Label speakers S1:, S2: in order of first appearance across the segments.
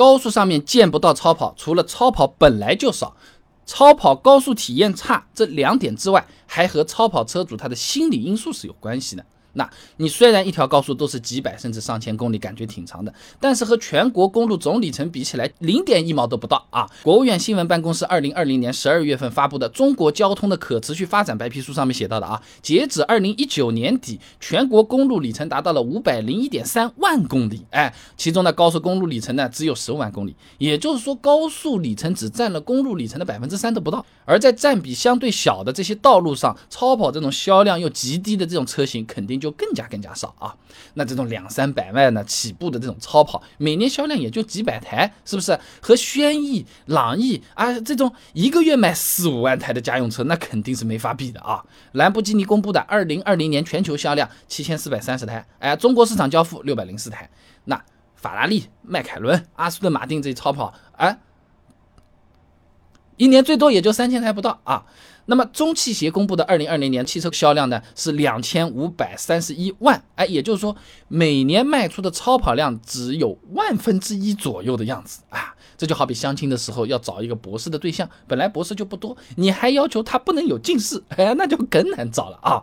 S1: 高速上面见不到超跑，除了超跑本来就少，超跑高速体验差这两点之外，还和超跑车主他的心理因素是有关系的。那你虽然一条高速都是几百甚至上千公里，感觉挺长的，但是和全国公路总里程比起来，零点一毛都不到啊！国务院新闻办公室二零二零年十二月份发布的《中国交通的可持续发展白皮书》上面写到的啊，截止二零一九年底，全国公路里程达到了五百零一点三万公里，哎，其中的高速公路里程呢只有十万公里，也就是说高速里程只占了公路里程的百分之三都不到。而在占比相对小的这些道路上，超跑这种销量又极低的这种车型，肯定。就更加更加少啊！那这种两三百万呢起步的这种超跑，每年销量也就几百台，是不是？和轩逸、朗逸啊这种一个月卖四五万台的家用车，那肯定是没法比的啊！兰博基尼公布的二零二零年全球销量七千四百三十台，哎，中国市场交付六百零四台。那法拉利、迈凯伦、阿斯顿马丁这些超跑，哎，一年最多也就三千台不到啊！那么中汽协公布的二零二零年汽车销量呢是两千五百三十一万，哎，也就是说每年卖出的超跑量只有万分之一左右的样子啊。这就好比相亲的时候要找一个博士的对象，本来博士就不多，你还要求他不能有近视，哎，那就更难找了啊。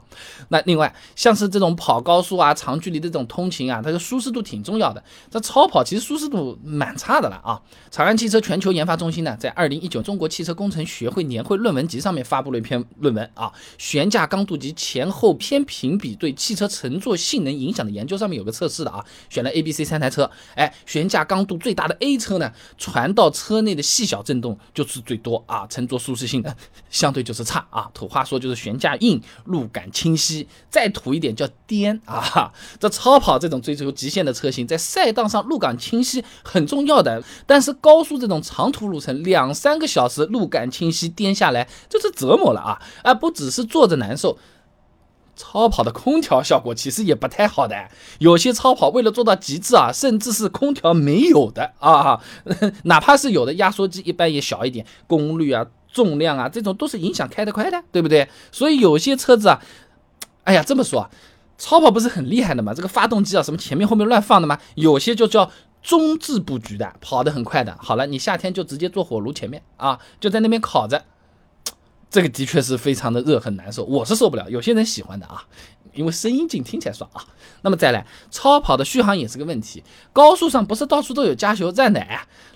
S1: 那另外像是这种跑高速啊、长距离的这种通勤啊，它的舒适度挺重要的。这超跑其实舒适度蛮差的了啊。长安汽车全球研发中心呢，在二零一九中国汽车工程学会年会论文集上面发布了一篇论文啊，悬架刚度及前后偏平比对汽车乘坐性能影响的研究，上面有个测试的啊，选了 A、B、C 三台车，哎，悬架刚度最大的 A 车呢，传到车内的细小震动就是最多啊，乘坐舒适性的相对就是差啊。土话说就是悬架硬，路感清晰。再土一点叫颠啊。这超跑这种追求极限的车型，在赛道上路感清晰很重要的，但是高速这种长途路程，两三个小时路感清晰颠下来就是折磨了啊！啊，不只是坐着难受。超跑的空调效果其实也不太好的，有些超跑为了做到极致啊，甚至是空调没有的啊，哪怕是有的压缩机一般也小一点，功率啊、重量啊这种都是影响开得快的，对不对？所以有些车子啊，哎呀这么说，超跑不是很厉害的嘛？这个发动机啊，什么前面后面乱放的吗？有些就叫中置布局的，跑得很快的。好了，你夏天就直接坐火炉前面啊，就在那边烤着。这个的确是非常的热，很难受，我是受不了。有些人喜欢的啊，因为声音静，听起来爽啊。那么再来，超跑的续航也是个问题，高速上不是到处都有加油站的，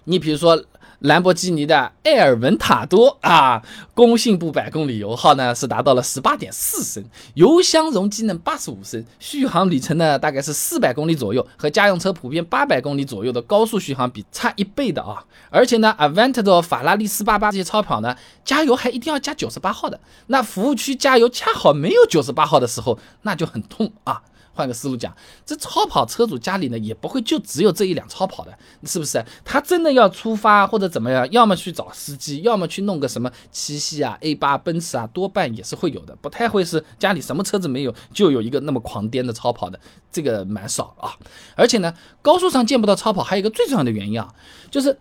S1: 你比如说。兰博基尼的埃尔文塔多啊，工信部百公里油耗呢是达到了十八点四升，油箱容积呢八十五升，续航里程呢大概是四百公里左右，和家用车普遍八百公里左右的高速续航比差一倍的啊！而且呢，Aventador、法拉利四八八这些超跑呢，加油还一定要加九十八号的，那服务区加油恰好没有九十八号的时候，那就很痛啊！换个思路讲，这超跑车主家里呢也不会就只有这一辆超跑的，是不是？他真的要出发或者怎么样，要么去找司机，要么去弄个什么七系啊、A 八、奔驰啊，多半也是会有的，不太会是家里什么车子没有就有一个那么狂颠的超跑的，这个蛮少啊。而且呢，高速上见不到超跑，还有一个最重要的原因啊，就是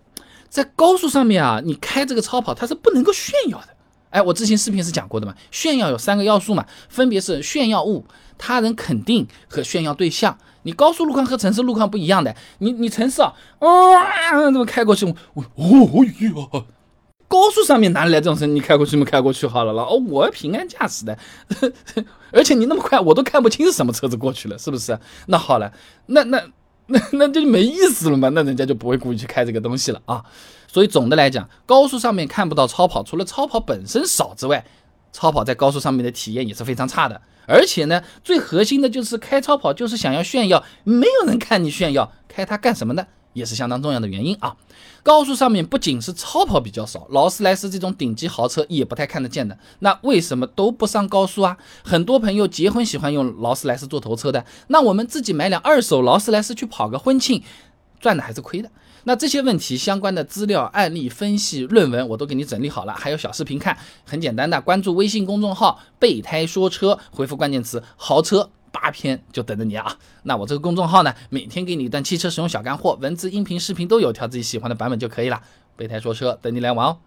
S1: 在高速上面啊，你开这个超跑它是不能够炫耀的。哎，我之前视频是讲过的嘛，炫耀有三个要素嘛，分别是炫耀物、他人肯定和炫耀对象。你高速路况和城市路况不一样的，你你城市啊，啊，怎么开过去？我哦哟，高速上面哪里来这种车？你开过去没开过去好了了。哦，我平安驾驶的，而且你那么快，我都看不清是什么车子过去了，是不是？那好了，那那。那那就没意思了嘛，那人家就不会故意去开这个东西了啊。所以总的来讲，高速上面看不到超跑，除了超跑本身少之外，超跑在高速上面的体验也是非常差的。而且呢，最核心的就是开超跑就是想要炫耀，没有人看你炫耀，开它干什么呢？也是相当重要的原因啊。高速上面不仅是超跑比较少，劳斯莱斯这种顶级豪车也不太看得见的。那为什么都不上高速啊？很多朋友结婚喜欢用劳斯莱斯做头车的，那我们自己买辆二手劳斯莱斯去跑个婚庆，赚的还是亏的？那这些问题相关的资料、案例分析、论文我都给你整理好了，还有小视频看，很简单的，关注微信公众号“备胎说车”，回复关键词“豪车”。八篇就等着你啊！那我这个公众号呢，每天给你一段汽车使用小干货，文字、音频、视频都有，挑自己喜欢的版本就可以了。备胎说车，等你来玩哦。